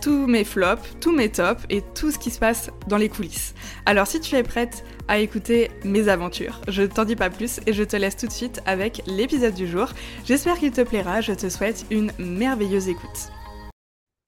tous mes flops, tous mes tops et tout ce qui se passe dans les coulisses. Alors si tu es prête à écouter mes aventures, je t'en dis pas plus et je te laisse tout de suite avec l'épisode du jour. J'espère qu'il te plaira, je te souhaite une merveilleuse écoute.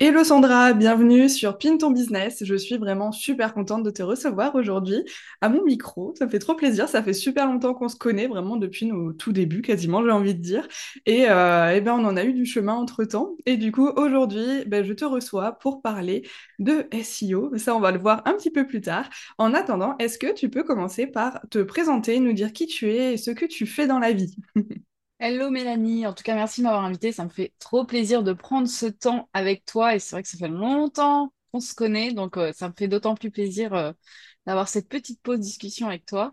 Hello Sandra, bienvenue sur Pin ton business. Je suis vraiment super contente de te recevoir aujourd'hui à mon micro. Ça fait trop plaisir. Ça fait super longtemps qu'on se connaît, vraiment depuis nos tout débuts quasiment, j'ai envie de dire. Et, euh, eh ben, on en a eu du chemin entre temps. Et du coup, aujourd'hui, ben, je te reçois pour parler de SEO. Ça, on va le voir un petit peu plus tard. En attendant, est-ce que tu peux commencer par te présenter, nous dire qui tu es et ce que tu fais dans la vie? Hello Mélanie, en tout cas merci de m'avoir invité, ça me fait trop plaisir de prendre ce temps avec toi et c'est vrai que ça fait longtemps qu'on se connaît, donc euh, ça me fait d'autant plus plaisir euh, d'avoir cette petite pause discussion avec toi.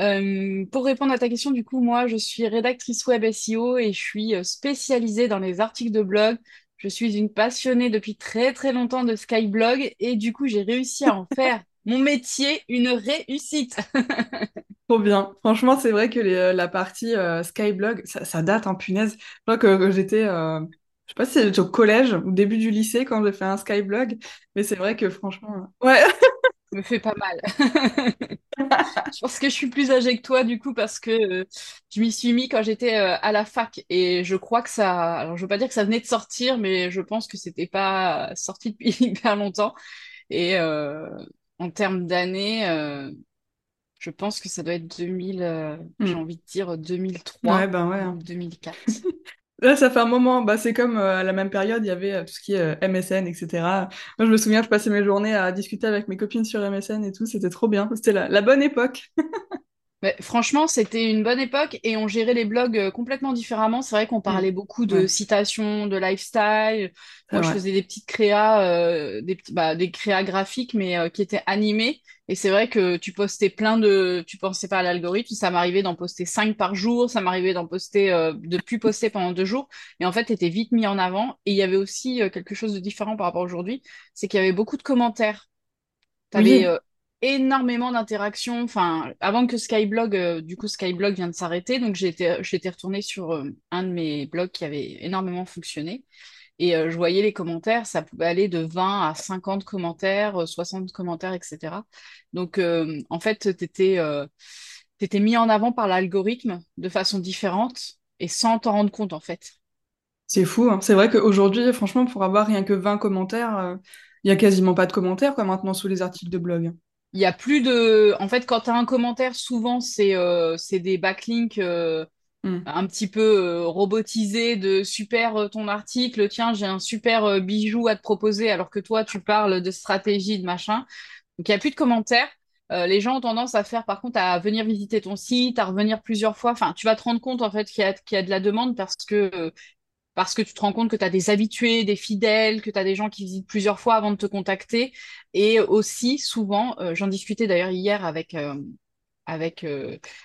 Euh, pour répondre à ta question, du coup, moi je suis rédactrice web SEO et je suis spécialisée dans les articles de blog. Je suis une passionnée depuis très très longtemps de Skyblog et du coup j'ai réussi à en faire mon métier une réussite. Trop bien. Franchement, c'est vrai que euh, la partie euh, Skyblog, ça, date, hein, punaise. Je crois que, j'étais, euh, je sais pas si c'était au collège ou au début du lycée quand j'ai fait un Skyblog, mais c'est vrai que franchement, ouais. me fait pas mal. je pense que je suis plus âgée que toi du coup parce que je m'y suis mis quand j'étais à la fac et je crois que ça, alors je veux pas dire que ça venait de sortir, mais je pense que c'était pas sorti depuis hyper longtemps et en termes d'années, euh, je pense que ça doit être 2000, euh, j'ai hmm. envie de dire 2003 ouais, ben ouais. Hein. 2004. Là, ça fait un moment, bah, c'est comme euh, à la même période, il y avait tout ce qui est MSN, etc. Moi, je me souviens, je passais mes journées à discuter avec mes copines sur MSN et tout, c'était trop bien, c'était la, bonne époque. franchement, c'était une bonne époque et on gérait les blogs complètement différemment. C'est vrai qu'on parlait beaucoup de citations, de lifestyle. Moi, je faisais des petites créas, des, petits, bah, des créas graphiques, mais qui étaient animées. Et c'est vrai que tu postais plein de. Tu pensais pas à l'algorithme, ça m'arrivait d'en poster cinq par jour, ça m'arrivait d'en poster, euh, de plus poster pendant deux jours. Et en fait, tu étais vite mis en avant. Et il y avait aussi euh, quelque chose de différent par rapport à aujourd'hui, c'est qu'il y avait beaucoup de commentaires. Euh, énormément d'interactions. Enfin, avant que Skyblog, du coup, Skyblog vient de s'arrêter, donc j'étais retournée sur un de mes blogs qui avait énormément fonctionné. Et euh, je voyais les commentaires, ça pouvait aller de 20 à 50 commentaires, 60 euh, commentaires, etc. Donc, euh, en fait, tu étais, mis en avant par l'algorithme de façon différente et sans t'en rendre compte, en fait. C'est fou, hein. c'est vrai qu'aujourd'hui, franchement, pour avoir rien que 20 commentaires, il n'y a quasiment pas de commentaires quoi, maintenant sous les articles de blog. Il y a plus de. En fait, quand tu as un commentaire, souvent, c'est des backlinks Mm. un petit peu euh, robotisé de super euh, ton article, tiens, j'ai un super euh, bijou à te proposer, alors que toi, tu parles de stratégie, de machin. Donc, il n'y a plus de commentaires. les gens ont tendance à faire, par contre, à venir visiter ton site, à revenir plusieurs fois. Enfin, tu vas te rendre compte, en fait, qu'il y, y, a de la demande parce que, parce que tu te rends compte que tu as des habitués, des fidèles, que tu as des gens qui visitent plusieurs fois avant de te contacter. Et aussi, souvent, j'en discutais d'ailleurs hier avec, avec,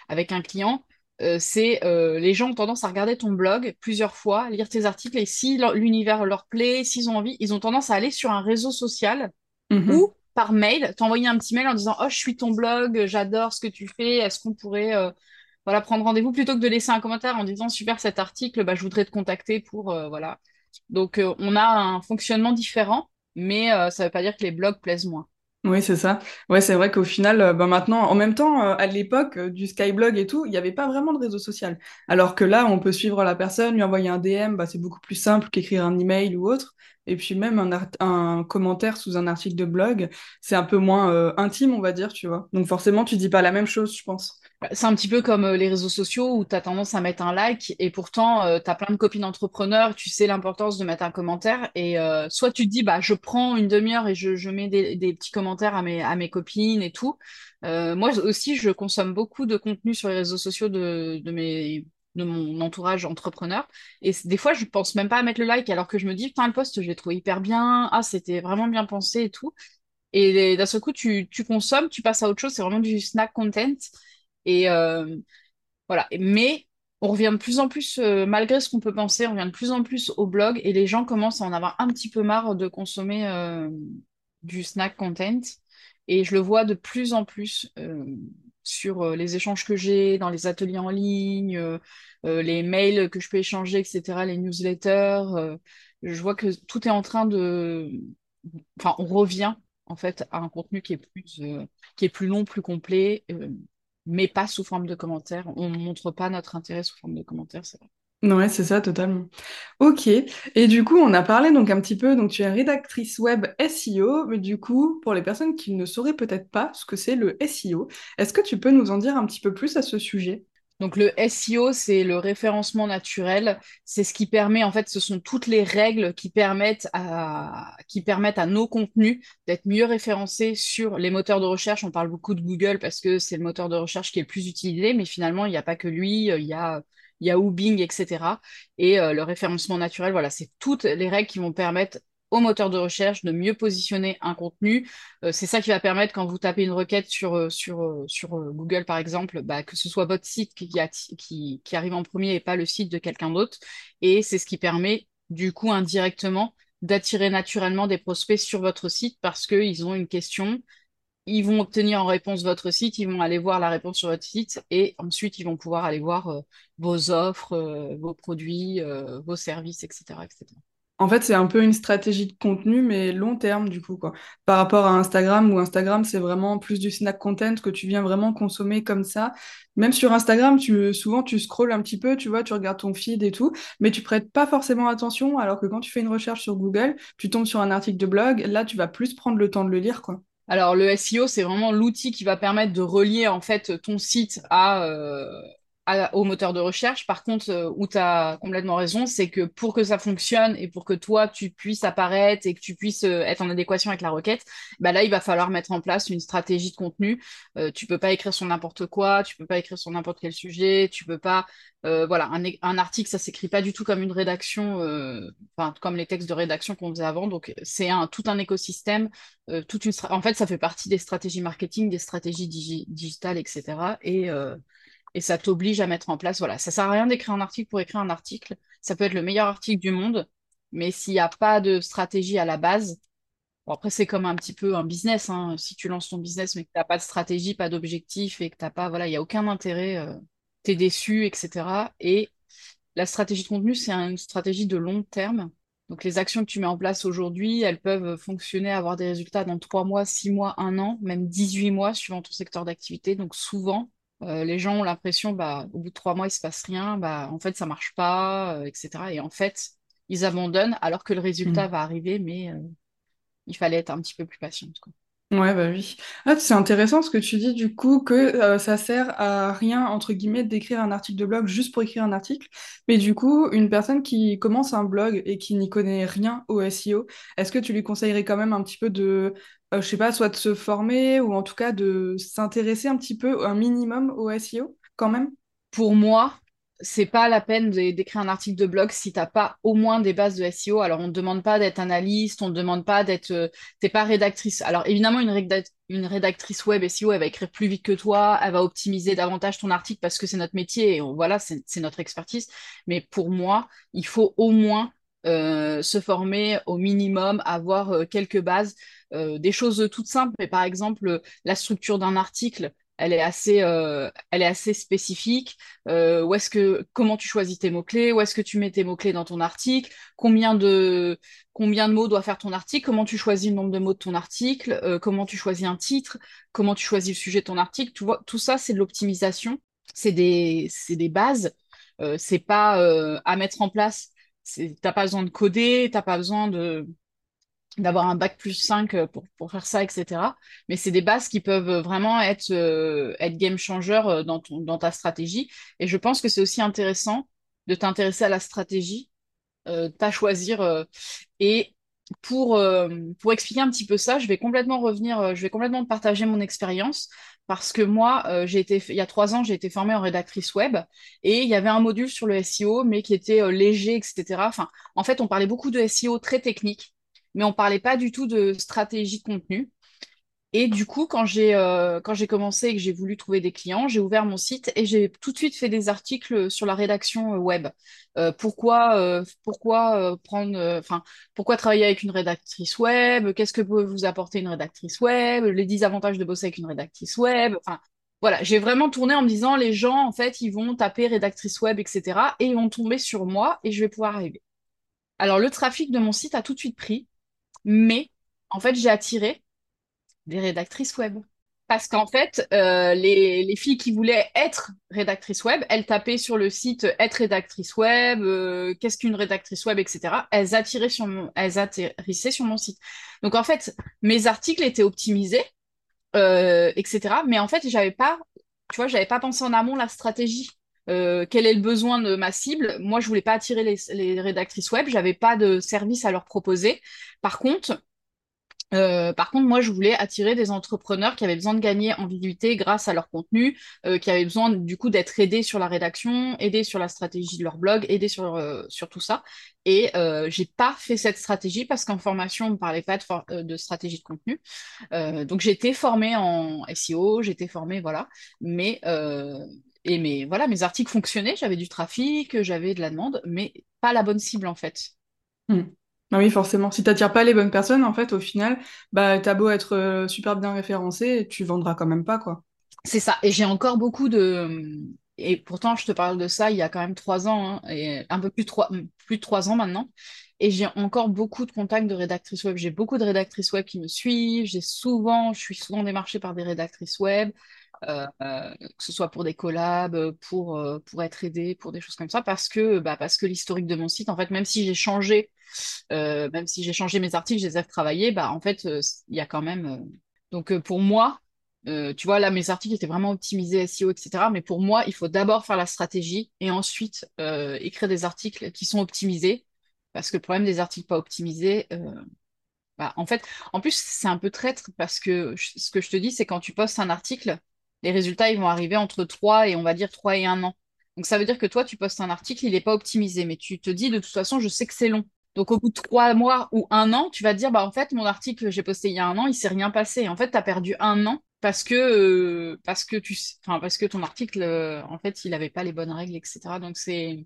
avec un client, euh, c'est euh, les gens ont tendance à regarder ton blog plusieurs fois, lire tes articles, et si l'univers leur plaît, s'ils ont envie, ils ont tendance à aller sur un réseau social mhm. ou par mail, t'envoyer un petit mail en disant Oh, je suis ton blog, j'adore ce que tu fais, est-ce qu'on pourrait euh, voilà, prendre rendez-vous plutôt que de laisser un commentaire en disant Super cet article, bah, je voudrais te contacter pour. voilà. Donc, on a un fonctionnement différent, mais ça ne veut pas dire que les blogs plaisent moins. Oui, c'est ça. Ouais, c'est vrai qu'au final, euh, bah, maintenant, en même temps, euh, à l'époque euh, du Skyblog et tout, il n'y avait pas vraiment de réseau social. Alors que là, on peut suivre la personne, lui envoyer un DM, bah, c'est beaucoup plus simple qu'écrire un email ou autre. Et puis même un, un commentaire sous un article de blog, c'est un peu moins intime, on va dire, tu vois. Donc forcément, tu dis pas la même chose, je pense. Bah, c'est un petit peu comme euh, les réseaux sociaux où tu as tendance à mettre un like et pourtant euh, tu as plein de copines entrepreneurs, tu sais l'importance de mettre un commentaire et euh, soit tu te dis bah je prends une demi-heure et je, mets des, petits commentaires à mes, à mes copines et tout. moi aussi je consomme beaucoup de contenu sur les réseaux sociaux de, de, mes, de mon entourage entrepreneur et des fois je pense même pas à mettre le like alors que je me dis putain le post je l'ai trouvé hyper bien, ah c'était vraiment bien pensé et tout. Et d'un seul coup tu, tu consommes, tu passes à autre chose, c'est vraiment du snack content. Et euh, voilà. Mais on revient de plus en plus, euh, malgré ce qu'on peut penser, on revient de plus en plus au blog et les gens commencent à en avoir un petit peu marre de consommer euh, du snack content. Et je le vois de plus en plus sur les échanges que j'ai, dans les ateliers en ligne, les mails que je peux échanger, etc., les newsletters. je vois que tout est en train de... Enfin, on revient en fait à un contenu qui est plus, qui est plus long, plus complet mais pas sous forme de commentaires. On ne montre pas notre intérêt sous forme de commentaires, c'est vrai. Ouais, c'est ça, totalement. Ok. Et du coup, on a parlé donc un petit peu, donc tu es rédactrice web SEO, mais du coup, pour les personnes qui ne sauraient peut-être pas ce que c'est le SEO, est-ce que tu peux nous en dire un petit peu plus à ce sujet? Donc le SEO, c'est le référencement naturel. C'est ce qui permet, en fait, ce sont toutes les règles qui permettent à, qui permettent à nos contenus d'être mieux référencés sur les moteurs de recherche. On parle beaucoup de Google parce que c'est le moteur de recherche qui est le plus utilisé, mais finalement, il n'y a pas que lui. Il y a Yahoo, Bing, etc. Et euh, le référencement naturel, voilà, c'est toutes les règles qui vont permettre au moteur de recherche de mieux positionner un contenu. Euh, c'est ça qui va permettre quand vous tapez une requête sur, euh, euh, Google, par exemple, bah, que ce soit votre site qui, arrive en premier et pas le site de quelqu'un d'autre. Et c'est ce qui permet, du coup, indirectement, d'attirer naturellement des prospects sur votre site parce qu'ils ont une question. Ils vont obtenir en réponse votre site, ils vont aller voir la réponse sur votre site et ensuite ils vont pouvoir aller voir vos offres, vos produits, vos services, etc., etc. En fait, c'est un peu une stratégie de contenu, mais long terme, du coup, quoi. Par rapport à Instagram, où Instagram, c'est vraiment plus du snack content que tu viens vraiment consommer comme ça. Même sur Instagram, tu, souvent, tu scrolles un petit peu, tu vois, tu regardes ton feed et tout, mais tu prêtes pas forcément attention, alors que quand tu fais une recherche sur Google, tu tombes sur un article de blog, là, tu vas plus prendre le temps de le lire, quoi. Alors, le SEO, c'est vraiment l'outil qui va permettre de relier, en fait, ton site à, euh, au moteur de recherche. Par contre, euh, où tu as complètement raison, c'est que pour que ça fonctionne et pour que toi, tu puisses apparaître et que tu puisses euh, être en adéquation avec la requête, bah là, il va falloir mettre en place une stratégie de contenu. Euh, tu peux pas écrire sur n'importe quoi, tu peux pas écrire sur n'importe quel sujet, tu peux pas... voilà, un, un, article, ça s'écrit pas du tout comme une rédaction, enfin, comme les textes de rédaction qu'on faisait avant. Donc, c'est un, tout un écosystème, toute une... En fait, ça fait partie des stratégies marketing, des stratégies digitales, etc. Et et ça t'oblige à mettre en place. Voilà, ça sert à rien d'écrire un article pour écrire un article. Ça peut être le meilleur article du monde, mais s'il n'y a pas de stratégie à la base, bon, après c'est comme un petit peu un business. Hein. Si tu lances ton business mais que tu n'as pas de stratégie, pas d'objectif et que tu n'as pas, voilà, il n'y a aucun intérêt, euh, tu es déçu, etc. Et la stratégie de contenu, c'est une stratégie de long terme. Donc les actions que tu mets en place aujourd'hui, elles peuvent fonctionner, avoir des résultats dans 3 mois, 6 mois, 1 an, même 18 mois suivant ton secteur d'activité. Donc souvent, euh, les gens ont l'impression, bah, au bout de trois mois, il se passe rien, bah, en fait, ça marche pas, euh, etc. Et en fait, ils abandonnent alors que le résultat mm. va arriver, mais euh, il fallait être un petit peu plus patiente. Quoi. Ouais, bah oui. Ah, c'est intéressant ce que tu dis du coup que euh, ça sert à rien, entre guillemets, d'écrire un article de blog juste pour écrire un article. Mais du coup, une personne qui commence un blog et qui n'y connaît rien au SEO, est-ce que tu lui conseillerais quand même un petit peu de, euh, je sais pas, soit de se former ou en tout cas de s'intéresser un petit peu, un minimum au SEO quand même? Pour moi, c'est pas la peine d'écrire un article de blog si t'as pas au moins des bases de SEO. Alors on ne demande pas d'être analyste, on ne demande pas d'être, euh, t'es pas rédactrice. Alors évidemment une, rédactrice web SEO, elle va écrire plus vite que toi, elle va optimiser davantage ton article parce que c'est notre métier et voilà, c'est notre expertise. Mais pour moi, il faut au moins euh, se former au minimum, avoir euh, quelques bases, des choses toutes simples. Mais par exemple, la structure d'un article elle est assez, euh, elle est assez spécifique. Euh, comment tu choisis tes mots-clés, où est-ce que tu mets tes mots-clés dans ton article, combien de, mots doit faire ton article, comment tu choisis le nombre de mots de ton article, euh, comment tu choisis un titre, comment tu choisis le sujet de ton article? Tout ça, c'est de l'optimisation, c'est des, c'est des bases. c'est pas à mettre en place. T'as pas besoin de coder, t'as pas besoin de d'avoir un bac plus 5 euh, pour, pour faire ça, etc. Mais c'est des bases qui peuvent vraiment être, euh, être game changer euh, dans, ton, dans ta stratégie. Et je pense que c'est aussi intéressant de t'intéresser à la stratégie, euh, choisir. et pour, pour expliquer un petit peu ça, je vais complètement revenir, je vais complètement partager mon expérience parce que moi, j'ai été, il y a trois ans, j'ai été formée en rédactrice web et il y avait un module sur le SEO, mais qui était léger, etc. Enfin, en fait, on parlait beaucoup de SEO très technique mais on parlait pas du tout de stratégie de contenu. Et du coup, quand j'ai euh, quand j'ai commencé et que j'ai voulu trouver des clients, j'ai ouvert mon site et j'ai tout de suite fait des articles sur la rédaction euh, web. Euh, pourquoi pourquoi prendre pourquoi travailler avec une rédactrice web? Qu'est-ce que peut vous apporter une rédactrice web? Les 10 avantages de bosser avec une rédactrice web? Voilà, j'ai vraiment tourné en me disant les gens en fait ils vont taper rédactrice web etc et ils vont tomber sur moi et je vais pouvoir arriver. Alors le trafic de mon site a tout de suite pris mais en fait, j'ai attiré des rédactrices web. Parce qu'en fait, euh, les, filles qui voulaient être rédactrices web, elles tapaient sur le site être rédactrice web, euh, qu'est-ce qu'une rédactrice web, etc. Elles, attiraient sur mon, atterrissaient sur mon site. Donc en fait, mes articles étaient optimisés, euh, etc. Mais en fait, j'avais pas, tu vois, j'avais pas pensé en amont la stratégie. Quel est le besoin de ma cible? Moi, je voulais pas attirer les, rédactrices web, j'avais pas de service à leur proposer. Par contre, euh, par contre, moi, je voulais attirer des entrepreneurs qui avaient besoin de gagner en visibilité grâce à leur contenu, euh, qui avaient besoin du coup d'être aidés sur la rédaction, aidés sur la stratégie de leur blog, aidés sur, euh, tout ça. Et j'ai pas fait cette stratégie parce qu'en formation, on ne parlait pas de, de stratégie de contenu. donc été formée en SEO, été formée, voilà. Mais et mes, voilà, mes articles fonctionnaient, j'avais du trafic, j'avais de la demande, mais pas la bonne cible en fait. Ah oui, forcément. Si tu n'attires pas les bonnes personnes, en fait, au final, bah, t'as beau être euh, super bien référencé, tu vendras quand même pas, quoi. C'est ça. Et j'ai encore beaucoup de. Et pourtant, je te parle de ça il y a quand même trois ans, hein, et un peu plus de trois, plus de trois ans maintenant. Et j'ai encore beaucoup de contacts de rédactrices web. J'ai beaucoup de rédactrices web qui me suivent. J'ai souvent, je suis souvent démarchée par des rédactrices web. Euh, euh, que ce soit pour des collabs, pour, euh, pour être aidé, pour des choses comme ça, parce que, bah, que l'historique de mon site, en fait, même si j'ai changé, même si changé mes articles, je les ai travaillés, bah, en fait, il y a quand même. donc, pour moi, tu vois, là, mes articles étaient vraiment optimisés SEO, etc. Mais pour moi, il faut d'abord faire la stratégie et ensuite écrire des articles qui sont optimisés. Parce que le problème des articles pas optimisés, bah, en fait, en plus, c'est un peu traître parce que ce que je te dis, c'est quand tu postes un article, les résultats, ils vont arriver entre 3 et on va dire 3 et 1 an. Donc ça veut dire que toi, tu postes un article, il n'est pas optimisé, mais tu te dis de toute façon, je sais que c'est long. Donc au bout de 3 mois ou un an, tu vas te dire, bah en fait, mon article que j'ai posté il y a un an, il s'est rien passé. En fait, tu as perdu un an parce que, euh, parce que tu parce que ton article, euh, en fait, il n'avait pas les bonnes règles, etc. Donc c'est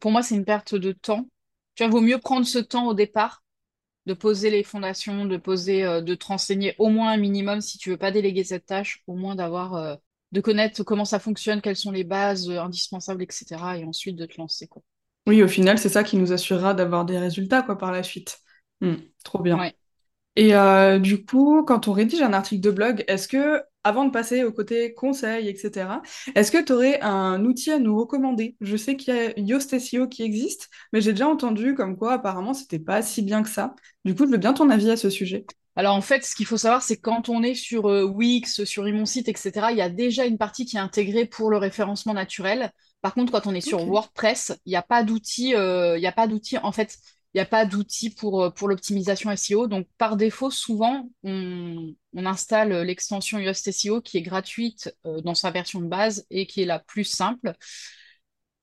pour moi, c'est une perte de temps. Tu vois, vaut mieux prendre ce temps au départ de poser les fondations, de poser, euh, de te renseigner au moins un minimum si tu veux pas déléguer cette tâche, au moins d'avoir, euh, de connaître comment ça fonctionne, quelles sont les bases euh, indispensables, etc. Et ensuite de te lancer, quoi. Oui, au final, c'est ça qui nous assurera d'avoir des résultats, quoi, par la suite. Hmm, trop bien. Ouais. Et du coup, quand on rédige un article de blog, est-ce que avant de passer au côté conseil, etc., est-ce que tu aurais un outil à nous recommander? Je sais qu'il y a Yoast SEO qui existe, mais j'ai déjà entendu comme quoi apparemment c'était pas si bien que ça. Du coup, je veux bien ton avis à ce sujet. Alors en fait, ce qu'il faut savoir, c'est quand on est sur euh, Wix, sur Site, etc., il y a déjà une partie qui est intégrée pour le référencement naturel. Par contre, quand on est sur WordPress, il n'y a pas d'outil. Euh, il a pas d'outil. En fait, n'y a pas d'outil pour, euh, pour l'optimisation SEO. Donc, par défaut, souvent, on, installe l'extension Yoast SEO qui est gratuite euh, dans sa version de base et qui est la plus simple.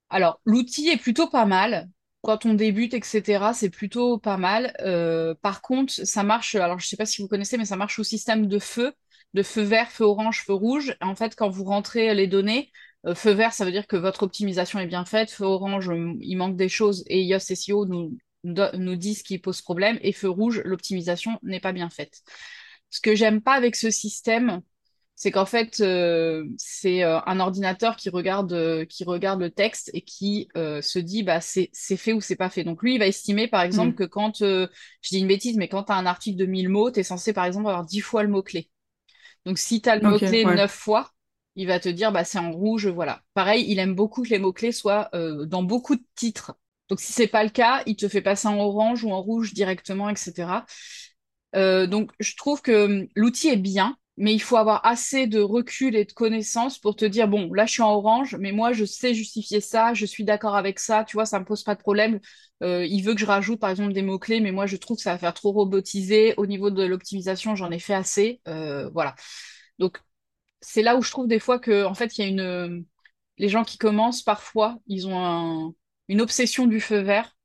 Alors, l'outil est plutôt pas mal. Quand on débute, etc., c'est plutôt pas mal. Euh, par contre, ça marche, alors je ne sais pas si vous connaissez, mais ça marche au système de feu, de feu vert, feu orange, feu rouge. En fait, quand vous rentrez les données, feu vert, ça veut dire que votre optimisation est bien faite. Feu orange, il manque des choses et Yoast SEO nous, nous disent ce qui pose problème, et feu rouge, l'optimisation n'est pas bien faite. Ce que j'aime pas avec ce système, c'est qu'en fait, euh, c'est euh, un ordinateur qui regarde, euh, qui regarde le texte et qui se dit bah, c'est fait ou c'est pas fait. Donc lui, il va estimer par exemple mm. que quand, je dis une bêtise, mais quand tu as un article de 1000 mots, tu es censé par exemple avoir 10 fois le mot-clé. Donc si tu as le mot-clé 9 fois, il va te dire bah, c'est en rouge, voilà. Pareil, il aime beaucoup que les mots-clés soient dans beaucoup de titres donc si c'est pas le cas, il te fait passer en orange ou en rouge directement, etc. donc, je trouve que hum, l'outil est bien, mais il faut avoir assez de recul et de connaissances pour te dire, bon, là, je suis en orange, mais moi, je sais justifier ça, je suis d'accord avec ça, tu vois, ça me pose pas de problème. Euh, il veut que je rajoute, par exemple, des mots-clés, mais moi, je trouve que ça va faire trop robotisé. Au niveau de l'optimisation, j'en ai fait assez. Euh, voilà. Donc, c'est là où je trouve des fois que, en fait, il y a une... Les gens qui commencent, parfois, ils ont une obsession du feu vert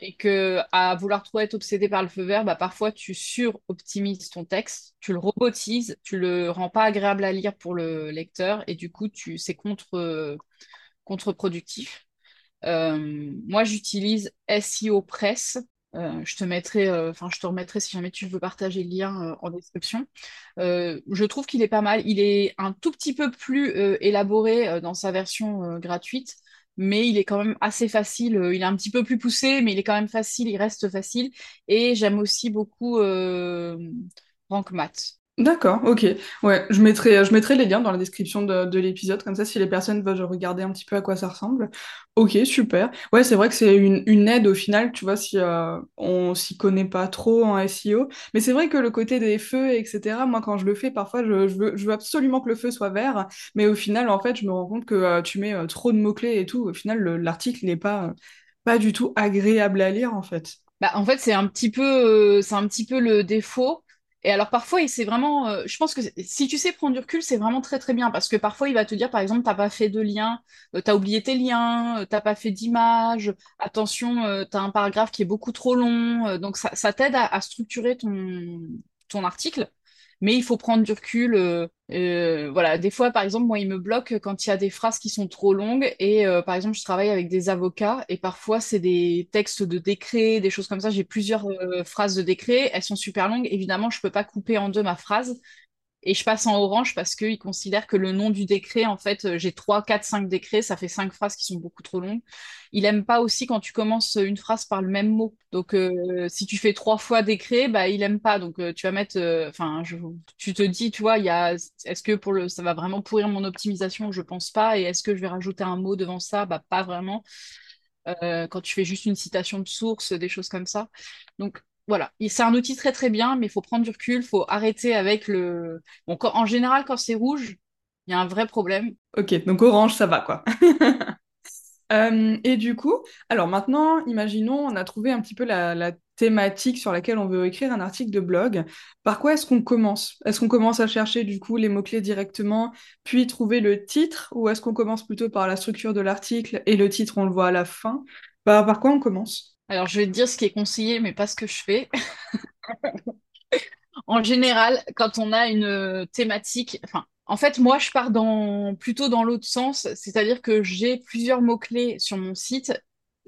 et que à vouloir trop être obsédé par le feu vert, bah, parfois tu sur-optimises ton texte, tu le robotises, tu le rends pas agréable à lire pour le lecteur et du coup tu c'est contre contre-productif. Euh, moi j'utilise SEO Press. Euh, je te mettrai, euh, je te remettrai si jamais tu veux partager le lien en description. je trouve qu'il est pas mal. Il est un tout petit peu plus élaboré dans sa version gratuite mais il est quand même assez facile. Euh, il est un petit peu plus poussé, mais il est quand même facile, il reste facile. Et j'aime aussi beaucoup euh, Rank Math. D'accord, ok. Ouais, je mettrai, je mettrai les liens dans la description de, l'épisode, comme ça, si les personnes veulent regarder un petit peu à quoi ça ressemble. Ok, super. Ouais, c'est vrai que c'est une, aide au final, tu vois, si euh, on s'y connaît pas trop en SEO. Mais c'est vrai que le côté des feux, etc., moi, quand je le fais, parfois, je, veux, absolument que le feu soit vert, mais au final, en fait, je me rends compte que euh, tu mets euh, trop de mots-clés et tout. Au final, l'article n'est pas, pas du tout agréable à lire, en fait. Bah, en fait, c'est un petit peu, c'est un petit peu le défaut et alors parfois, c'est vraiment, euh, je pense que si tu sais prendre du recul, c'est vraiment très très bien. Parce que parfois il va te dire, par exemple, t'as pas fait de lien, euh, t'as oublié tes liens, euh, t'as pas fait d'image, attention, t'as un paragraphe qui est beaucoup trop long, donc ça, t'aide à, structurer ton article mais il faut prendre du recul. Euh, euh, voilà, des fois, par exemple, moi, il me bloque quand il y a des phrases qui sont trop longues. Et euh, par exemple, je travaille avec des avocats et parfois, c'est des textes de décret, des choses comme ça. J'ai plusieurs phrases de décret. Elles sont super longues. Évidemment, je peux pas couper en deux ma phrase et je passe en orange parce qu'ils considèrent que le nom du décret, en fait, euh, j'ai 3, 4, 5 décrets, ça fait 5 phrases qui sont beaucoup trop longues. Il aime pas aussi quand tu commences une phrase par le même mot. Donc, euh, si tu fais trois fois décret, bah, il aime pas. Donc, euh, tu vas mettre, enfin, tu te dis, tu vois, a, est-ce que pour le, ça va vraiment pourrir mon optimisation? Je pense pas. Et est-ce que je vais rajouter un mot devant ça? Bah, pas vraiment. quand tu fais juste une citation de source, des choses comme ça. Donc, voilà, c'est un outil très très bien, mais il faut prendre du recul, il faut arrêter avec le. En général, quand c'est rouge, il y a un vrai problème. Ok, donc orange, ça va quoi. Euh, et du coup, alors maintenant, imaginons, on a trouvé un petit peu la, thématique sur laquelle on veut écrire un article de blog. Par quoi est-ce qu'on commence? Est-ce qu'on commence à chercher du coup les mots-clés directement, puis trouver le titre, ou est-ce qu'on commence plutôt par la structure de l'article et le titre, on le voit à la fin? Par quoi on commence? Alors, je vais dire ce qui est conseillé, mais pas ce que je fais. en général, quand on a une thématique, enfin, en fait, moi, je pars plutôt dans l'autre sens, c'est-à-dire que j'ai plusieurs mots-clés sur mon site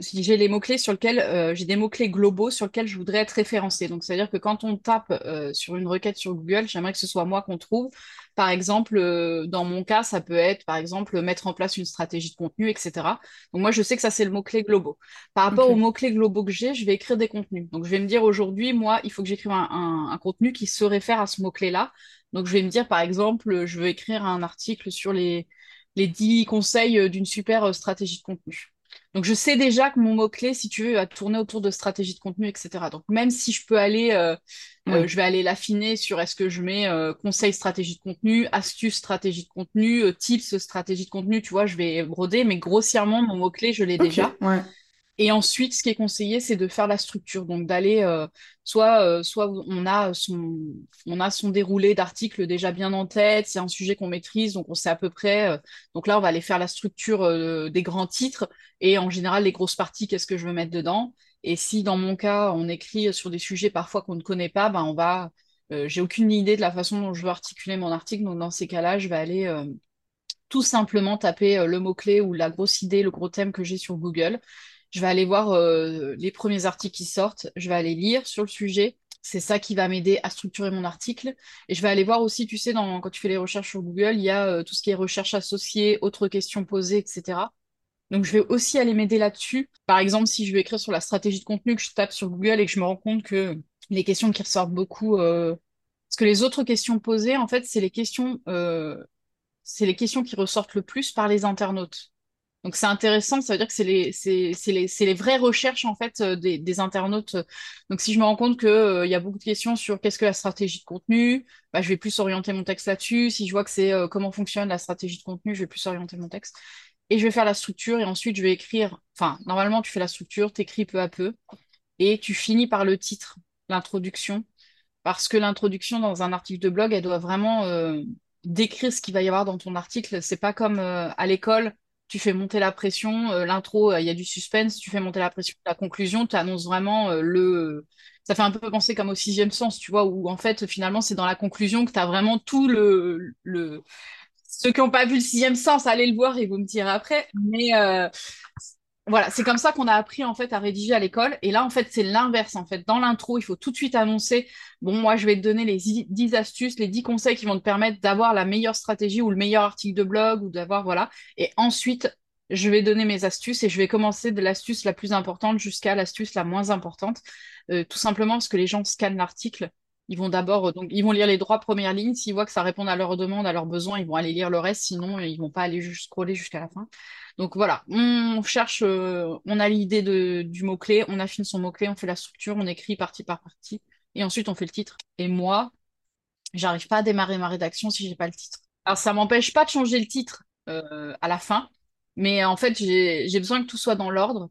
j'ai les mots-clés sur lesquels, euh, j'ai des mots-clés globaux sur lesquels je voudrais être référencé. Donc, c'est-à-dire que quand on tape euh, sur une requête sur Google, j'aimerais que ce soit moi qu'on trouve. Par exemple, euh, dans mon cas, ça peut être, par exemple, mettre en place une stratégie de contenu, etc. Donc, moi, je sais que ça, c'est le mot-clé globaux. Par rapport aux mots-clés globaux que j'ai, je vais écrire des contenus. Donc, je vais me dire aujourd'hui, moi, il faut que j'écrive un, un, contenu qui se réfère à ce mot-clé-là. Donc, je vais me dire, par exemple, je veux écrire un article sur les, les 10 conseils d'une super stratégie de contenu. Donc, je sais déjà que mon mot-clé, si tu veux, va tourner autour de stratégie de contenu, etc. Donc, même si je peux aller, euh, euh, je vais aller l'affiner sur est-ce que je mets euh, conseil stratégie de contenu, astuce stratégie de contenu, tips stratégie de contenu, tu vois, je vais broder, mais grossièrement, mon mot-clé, je l'ai déjà. Et ensuite, ce qui est conseillé, c'est de faire la structure, donc d'aller euh, soit, euh, soit on a son, on a son déroulé d'articles déjà bien en tête, c'est un sujet qu'on maîtrise, donc on sait à peu près. Euh, donc là, on va aller faire la structure des grands titres et en général les grosses parties, qu'est-ce que je veux mettre dedans. Et si dans mon cas, on écrit sur des sujets parfois qu'on ne connaît pas, ben on va. J'ai aucune idée de la façon dont je veux articuler mon article, donc dans ces cas-là, je vais aller tout simplement taper le mot-clé ou la grosse idée, le gros thème que j'ai sur Google je vais aller voir euh, les premiers articles qui sortent, je vais aller lire sur le sujet. C'est ça qui va m'aider à structurer mon article. Et je vais aller voir aussi, tu sais, dans, quand tu fais les recherches sur Google, il y a euh, tout ce qui est recherche associée, autres questions posées, etc. Donc, je vais aussi aller m'aider là-dessus. Par exemple, si je veux écrire sur la stratégie de contenu, que je tape sur Google et que je me rends compte que les questions qui ressortent beaucoup, euh, parce que les autres questions posées, en fait, c'est les questions, c'est les questions qui ressortent le plus par les internautes. Donc c'est intéressant, ça veut dire que c'est les, vraies recherches en fait euh, des, des, internautes. Donc si je me rends compte qu'il euh, y a beaucoup de questions sur qu'est-ce que la stratégie de contenu, bah, je vais plus orienter mon texte là-dessus. Si je vois que c'est euh, comment fonctionne la stratégie de contenu, je vais plus orienter mon texte. Et je vais faire la structure et ensuite je vais écrire. Enfin, normalement tu fais la structure, tu écris peu à peu et tu finis par le titre, l'introduction. Parce que l'introduction dans un article de blog, elle doit vraiment décrire ce qu'il va y avoir dans ton article. C'est pas comme à l'école tu fais monter la pression, euh, l'intro, euh, il y a du suspense, tu fais monter la pression, la conclusion, tu annonces vraiment euh, le... Ça fait un peu penser comme au sixième sens, tu vois, où en fait, finalement, c'est dans la conclusion que tu as vraiment tout le... le... Ceux qui n'ont pas vu le sixième sens, allez le voir et vous me direz après. Mais voilà, c'est comme ça qu'on a appris en fait à rédiger à l'école. Et là, en fait, c'est l'inverse. En fait, dans l'intro, il faut tout de suite annoncer bon, moi, je vais te donner les 10 astuces, les 10 conseils qui vont te permettre d'avoir la meilleure stratégie ou le meilleur article de blog ou d'avoir voilà. Et ensuite, je vais donner mes astuces et je vais commencer de l'astuce la plus importante jusqu'à l'astuce la moins importante, euh, tout simplement parce que les gens scannent l'article. Ils vont d'abord, euh, ils vont lire les trois premières lignes. S'ils voient que ça répond à leurs demandes, à leurs besoins, ils vont aller lire le reste. Sinon, ils vont pas aller juste scroller jusqu'à la fin. Donc voilà, on cherche, euh, on a l'idée du mot-clé, on affine son mot-clé, on fait la structure, on écrit partie par partie, et ensuite on fait le titre. Et moi, j'arrive pas à démarrer ma rédaction si j'ai pas le titre. Alors ça m'empêche pas de changer le titre euh, à la fin, mais en fait j'ai besoin que tout soit dans l'ordre.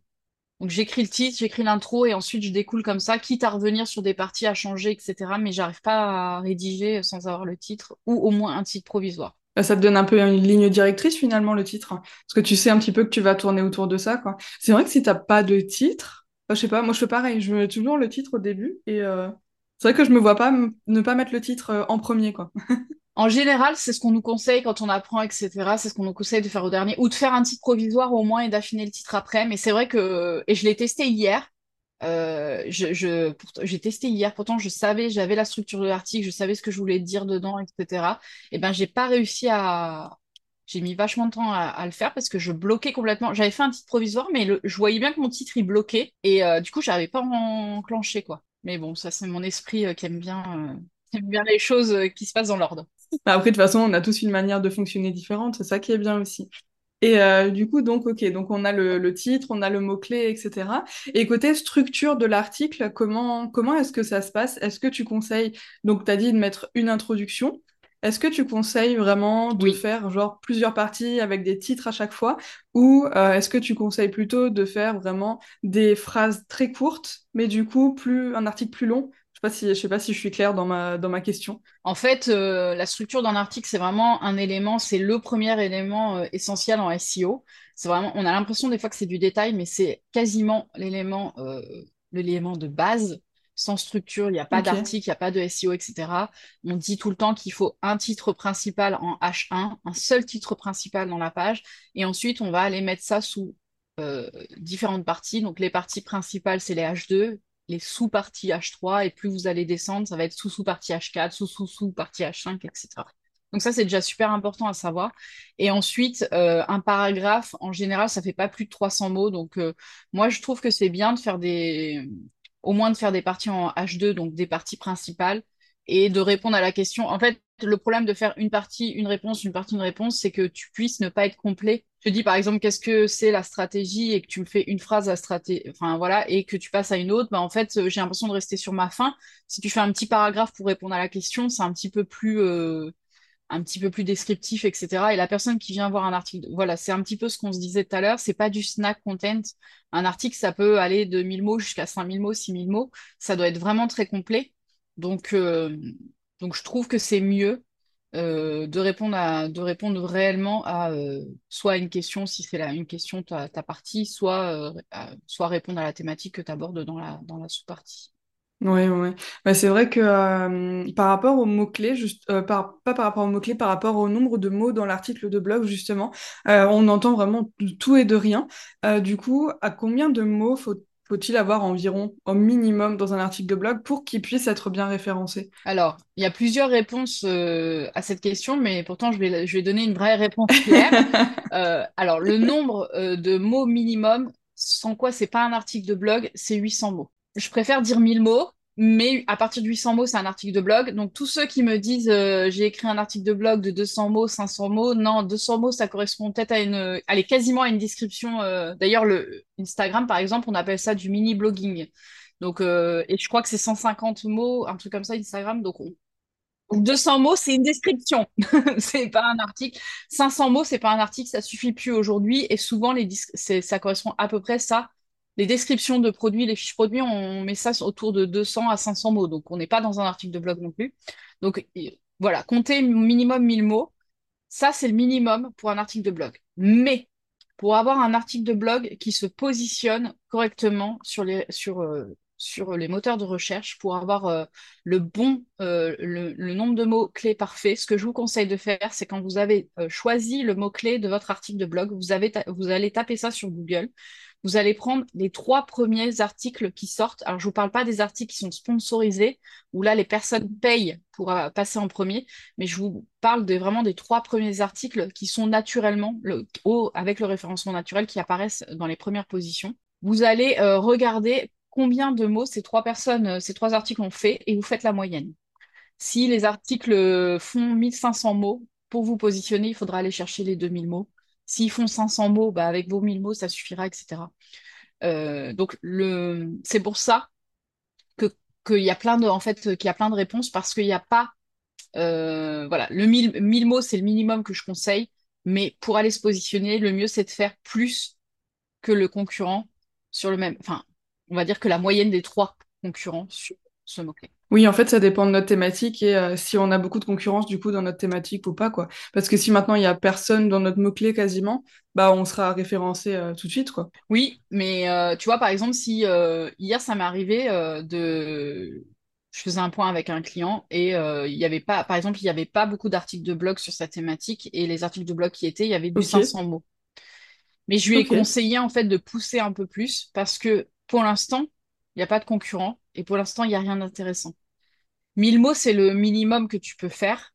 Donc j'écris le titre, j'écris l'intro et ensuite je découle comme ça, quitte à revenir sur des parties à changer, etc. Mais j'arrive pas à rédiger sans avoir le titre ou au moins un titre provisoire. Bah, ça te donne un peu une ligne directrice finalement le titre, parce que tu sais un petit peu que tu vas tourner autour de ça. quoi. C'est vrai que si t'as pas de titre, bah, je sais pas, moi je fais pareil, je mets toujours le titre au début et euh, c'est vrai que je me vois pas ne pas mettre le titre euh, en premier. quoi. En général, c'est ce qu'on nous conseille quand on apprend, etc. C'est ce qu'on nous conseille de faire au dernier, ou de faire un titre provisoire au moins et d'affiner le titre après. Mais c'est vrai que, et je l'ai testé hier, euh, j'ai testé hier, pourtant je savais, j'avais la structure de l'article, je savais ce que je voulais dire dedans, etc. Et ben j'ai pas réussi à. J'ai mis vachement de temps à, le faire parce que je bloquais complètement. J'avais fait un titre provisoire, mais je voyais bien que mon titre il bloquait et euh, du coup j'arrivais pas à enclencher quoi. Mais bon, ça c'est mon esprit euh, qui aime bien, qui aime bien les choses qui se passent dans l'ordre. Bah, après, de toute façon, on a tous une manière de fonctionner différente, c'est ça qui est bien aussi. Et euh, du coup, donc, ok, donc on a le, titre, on a le mot-clé, etc. Et côté structure de l'article, comment, comment est-ce que ça se passe? Est-ce que tu conseilles, donc tu as dit de mettre une introduction, est-ce que tu conseilles vraiment de faire genre plusieurs parties avec des titres à chaque fois? Ou euh, est-ce que tu conseilles plutôt de faire vraiment des phrases très courtes mais du coup plus un article plus long je ne si, sais pas si je suis claire dans ma, dans ma question. En fait, euh, la structure d'un article, c'est vraiment un élément, c'est le premier élément euh, essentiel en SEO. C'est vraiment, on a l'impression des fois que c'est du détail, mais c'est quasiment l'élément, euh, l'élément de base. Sans structure, il n'y a pas d'article, il n'y a pas de SEO, etc. On dit tout le temps qu'il faut un titre principal en H1, un seul titre principal dans la page, et ensuite on va aller mettre ça sous différentes parties. Donc les parties principales, c'est les H2, les sous-parties H3 et plus vous allez descendre, ça va être sous-sous-partie H4, sous-sous-sous-partie H5, etc. Donc ça, c'est déjà super important à savoir. Et ensuite, euh, un paragraphe, en général, ça fait pas plus de 300 mots. Donc euh, moi, je trouve que c'est bien de faire des... au moins de faire des parties en H2, donc des parties principales, et de répondre à la question. En fait, le problème de faire une partie, une réponse, une partie, une réponse, c'est que tu puisses ne pas être complet. Je dis par exemple qu'est-ce que c'est la stratégie et que tu me fais une phrase à stratégie, enfin voilà, et que tu passes à une autre, bah en fait j'ai l'impression de rester sur ma fin. Si tu fais un petit paragraphe pour répondre à la question, c'est un petit peu plus euh, un petit peu plus descriptif, etc. Et la personne qui vient voir un article, voilà, c'est un petit peu ce qu'on se disait tout à l'heure, c'est pas du snack content. Un article, ça peut aller de 1000 mots jusqu'à 5000 mots, 6000 mots. Ça doit être vraiment très complet. Donc, euh, donc je trouve que c'est mieux euh, de, répondre à, de répondre réellement à euh, soit une question, si c'est une question ta, ta partie, soit, soit répondre à la thématique que tu abordes dans la, dans la sous-partie. Oui, oui. Bah, c'est vrai que par rapport aux mots-clés, juste, pas par rapport aux mots-clés, par rapport au nombre de mots dans l'article de blog, justement, on entend vraiment tout et de rien. du coup, à combien de mots faut faut-il avoir environ au minimum dans un article de blog pour qu'il puisse être bien référencé? Alors, il y a plusieurs réponses euh, à cette question, mais pourtant je vais, je vais donner une vraie réponse claire. Euh, alors, le nombre euh, de mots minimum, sans quoi c'est pas un article de blog, c'est 800 mots. Je préfère dire 1000 mots, mais à partir de 800 mots, c'est un article de blog. Donc, tous ceux qui me disent euh, j'ai écrit un article de blog de 200 mots, 500 mots, non, 200 mots, ça correspond peut-être à une. Allez, quasiment à une description. Euh, d'ailleurs, le Instagram, par exemple, on appelle ça du mini-blogging. Donc, euh, et je crois que c'est 150 mots, un truc comme ça, Instagram. Donc, 200 mots, c'est une description, c'est pas un article. 500 mots, c'est pas un article, ça suffit plus aujourd'hui. Et souvent, les ça correspond à peu près ça les descriptions de produits, les fiches produits, on met ça autour de 200 à 500 mots. Donc, on n'est pas dans un article de blog non plus. Donc, voilà, comptez minimum 1000 mots. Ça, c'est le minimum pour un article de blog. Mais pour avoir un article de blog qui se positionne correctement sur les, euh, moteurs de recherche, pour avoir euh, le bon, euh, nombre de mots-clés parfait, ce que je vous conseille de faire, c'est quand vous avez choisi le mot-clé de votre article de blog, vous allez taper ça sur Google vous allez prendre les trois premiers articles qui sortent. Alors, je ne vous parle pas des articles qui sont sponsorisés, où là, les personnes payent pour euh, passer en premier, mais je vous parle vraiment des trois premiers articles qui sont naturellement, le, avec le référencement naturel, qui apparaissent dans les premières positions. Vous allez euh, regarder combien de mots ces trois personnes, euh, ces trois articles ont fait, et vous faites la moyenne. Si les articles font 1500 mots, pour vous positionner, il faudra aller chercher les 2000 mots. S'ils font 500 mots, bah, avec vos 1000 mots, ça suffira, etc. Euh, donc, le... c'est pour ça qu'il y a plein de, en fait, y a plein de réponses parce qu'il n'y a pas, euh, voilà, le 1000, 1000 mots, c'est le minimum que je conseille, mais pour aller se positionner, le mieux, c'est de faire plus que le concurrent sur le même, enfin, on va dire que la moyenne des trois concurrents sur ce mot-clé. Oui, en fait, ça dépend de notre thématique et euh, si on a beaucoup de concurrence du coup dans notre thématique ou pas, quoi. Parce que si maintenant il y a personne dans notre mot-clé quasiment, bah on sera référencé euh, tout de suite, quoi. Oui, mais euh, tu vois, par exemple, si hier ça m'est arrivé de. Je faisais un point avec un client et il y avait pas, par exemple, il n'y avait pas beaucoup d'articles de blog sur sa thématique et les articles de blog qui étaient, il y avait du 500 mots. Mais je lui ai conseillé en fait de pousser un peu plus parce que pour l'instant, il n'y a pas de concurrent et pour l'instant, il n'y a rien d'intéressant. 1000 mots, c'est le minimum que tu peux faire.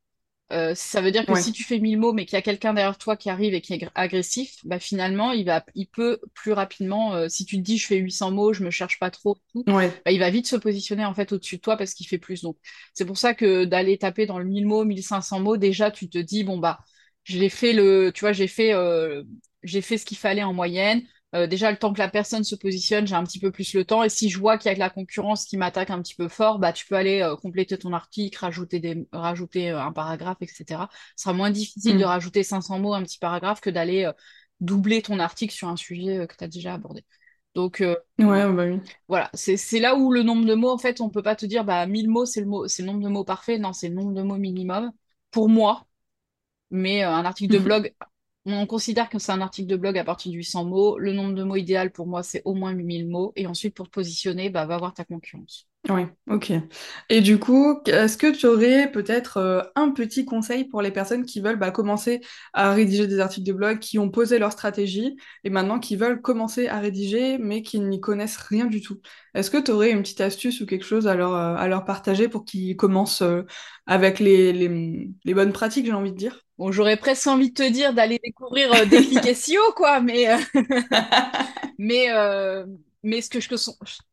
Euh, ça veut dire que si tu fais 1000 mots, mais qu'il y a quelqu'un derrière toi qui arrive et qui est agressif, bah finalement, il, va, il peut plus rapidement, euh, si tu te dis je fais 800 mots, je me cherche pas trop, bah, il va vite se positionner en fait au-dessus de toi parce qu'il fait plus. Donc, c'est pour ça que d'aller taper dans le 1000 mots, 1500 mots, déjà, tu te dis, bon, bah, j'ai fait le, tu vois, j'ai fait, euh, j'ai fait ce qu'il fallait en moyenne. Euh, déjà, le temps que la personne se positionne, j'ai un petit peu plus le temps. Et si je vois qu'il y a de la concurrence qui m'attaque un petit peu fort, bah, tu peux aller euh, compléter ton article, rajouter, des, rajouter euh, un paragraphe, etc. Ce sera moins difficile de mm. rajouter 500 mots, un petit paragraphe, que d'aller doubler ton article sur un sujet que tu as déjà abordé. Donc, ouais, bah oui. voilà, c'est là où le nombre de mots, en fait, on peut pas te dire, bah, 1000 mots, c'est le, mot, le nombre de mots parfait. Non, c'est le nombre de mots minimum. Pour moi, mais un article de blog on considère que c'est un article de blog à partir de 800 mots. Le nombre de mots idéal pour moi, c'est au moins 1000 mots. Et ensuite, pour te positionner, bah, va voir ta concurrence. Oui, ok. Et du coup, est-ce que tu aurais peut-être euh, un petit conseil pour les personnes qui veulent bah, commencer à rédiger des articles de blog, qui ont posé leur stratégie et maintenant qui veulent commencer à rédiger mais qui n'y connaissent rien du tout? Est-ce que tu aurais une petite astuce ou quelque chose à leur, euh, partager pour qu'ils commencent euh, avec les bonnes pratiques, j'ai envie de dire? Bon, j'aurais presque envie de te dire d'aller découvrir euh, quoi, mais, euh, mais, euh, mais ce que je,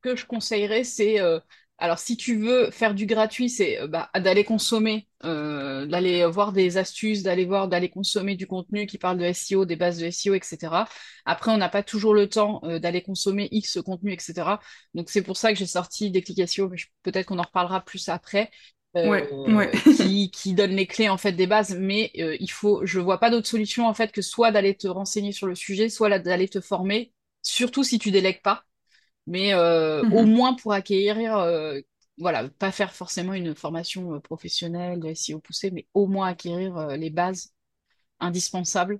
que je conseillerais, c'est, euh, alors si tu veux faire du gratuit, c'est bah, d'aller consommer, d'aller voir des astuces, d'aller voir, d'aller consommer du contenu qui parle de SEO, des bases de SEO, etc. Après, on n'a pas toujours le temps d'aller consommer X contenu, etc. Donc c'est pour ça que j'ai sorti clics SEO, mais peut-être qu'on en reparlera plus après. Euh, qui, qui, donne les clés en fait des bases, mais euh, il faut, je vois pas d'autre solution en fait que soit d'aller te renseigner sur le sujet, soit d'aller te former, surtout si tu délègues pas, mais euh, au mhm. moins pour acquérir, voilà, pas faire forcément une formation professionnelle de SEO poussée, mais au moins acquérir les bases indispensables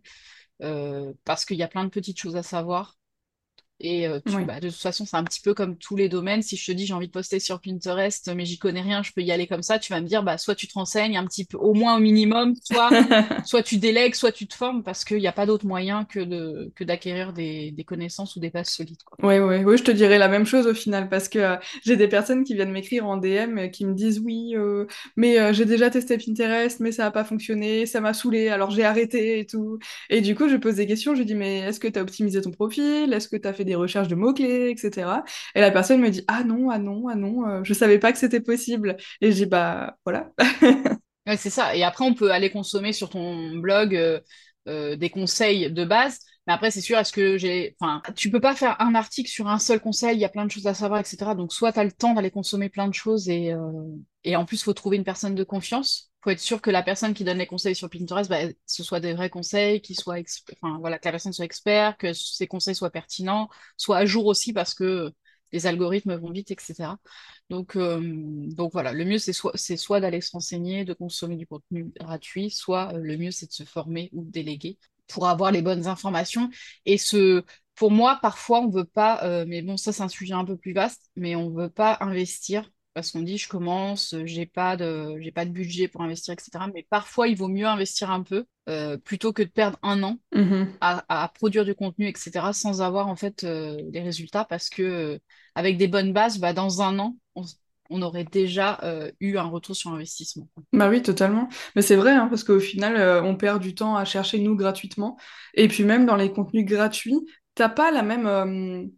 parce qu'il y a plein de petites choses à savoir et euh, bah, de toute façon, c'est un petit peu comme tous les domaines. Si je te dis j'ai envie de poster sur Pinterest, mais j'y connais rien, je peux y aller comme ça, tu vas me dire bah, soit tu te renseignes un petit peu, au moins au minimum, soit, soit tu délègues, soit tu te formes, parce qu'il n'y a pas d'autre moyen que, de, que d'acquérir des, des, connaissances ou des bases solides. Oui, oui, oui, je te dirais la même chose au final, parce que euh, j'ai des personnes qui viennent m'écrire en DM euh, qui me disent oui, mais j'ai déjà testé Pinterest, mais ça n'a pas fonctionné, ça m'a saoulé, alors j'ai arrêté et tout. Et du coup, je pose des questions, je dis mais est-ce que tu as optimisé ton profil? Est-ce que tu as fait des des recherches de mots-clés, etc. Et la personne me dit Ah non, ah non, ah non, euh, je savais pas que c'était possible. Et j'ai Bah voilà. c'est ça. Et après, on peut aller consommer sur ton blog euh, des conseils de base. Mais après, c'est sûr, est-ce que j'ai. Enfin, tu peux pas faire un article sur un seul conseil, il y a plein de choses à savoir, etc. Donc, soit tu as le temps d'aller consommer plein de choses et, et en plus, il faut trouver une personne de confiance faut être sûr que la personne qui donne les conseils sur Pinterest, bah, ce soit des vrais conseils, qui soient enfin, voilà, que la personne soit expert, que ses conseils soient pertinents, soient à jour aussi parce que les algorithmes vont vite, etc. Donc, euh, donc voilà, le mieux c'est soit, soit d'aller se renseigner, de consommer du contenu gratuit, soit euh, le mieux c'est de se former ou de déléguer pour avoir les bonnes informations. Et ce, pour moi, parfois on veut pas, euh, mais bon, ça c'est un sujet un peu plus vaste, mais on veut pas investir parce qu'on dit je commence, j'ai pas de j'ai pas de budget pour investir, etc. Mais parfois il vaut mieux investir un peu euh, plutôt que de perdre un an mmh à, produire du contenu, etc. sans avoir en fait euh, des résultats parce que euh, avec des bonnes bases, bah, dans un an, on, aurait déjà eu un retour sur investissement. Bah oui, totalement. Mais c'est vrai, hein, parce qu'au final, on perd du temps à chercher nous gratuitement. Et puis même dans les contenus gratuits, t'as pas la même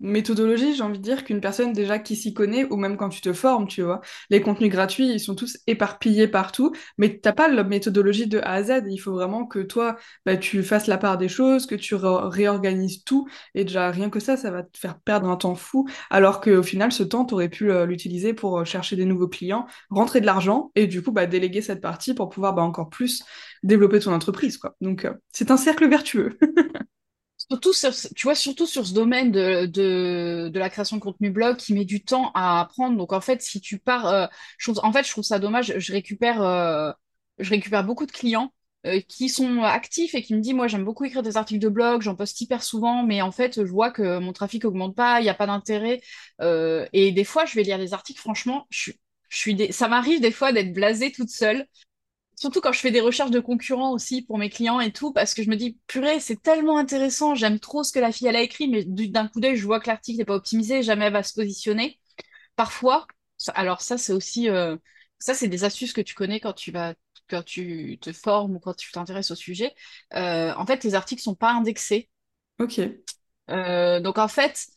méthodologie, j'ai envie de dire, qu'une personne déjà qui s'y connaît, ou même quand tu te formes, tu vois. Les contenus gratuits, ils sont tous éparpillés partout, mais t'as pas la méthodologie de A à Z. Il faut vraiment que toi, bah, tu fasses la part des choses, que tu réorganises tout, et déjà rien que ça, ça va te faire perdre un temps fou, alors qu'au final, ce temps, tu aurais pu euh, l'utiliser pour euh, chercher des nouveaux clients, rentrer de l'argent, et du coup, bah, déléguer cette partie pour pouvoir bah, encore plus développer ton entreprise, quoi. Donc, euh, c'est un cercle vertueux. surtout tu vois, surtout sur ce domaine de, de, la création de contenu blog qui met du temps à apprendre. Donc, en fait, si tu pars, euh, en fait, je trouve ça dommage. Je récupère, euh, je récupère beaucoup de clients euh, qui sont actifs et qui me disent, moi, j'aime beaucoup écrire des articles de blog, j'en poste hyper souvent, mais en fait, je vois que mon trafic augmente pas, il n'y a pas d'intérêt. et des fois, je vais lire des articles, franchement, je, je suis des... ça m'arrive des fois d'être blasée toute seule surtout quand je fais des recherches de concurrents aussi pour mes clients et tout, parce que je me dis, purée, c'est tellement intéressant, j'aime trop ce que la fille elle a écrit, mais d'un coup d'œil, je vois que l'article n'est pas optimisé, jamais elle va se positionner. Parfois, alors ça c'est aussi, euh, ça c'est des astuces que tu connais quand tu vas, quand tu te formes ou quand tu t'intéresses au sujet. Euh, en fait, les articles sont pas indexés. Ok. Euh, donc en fait,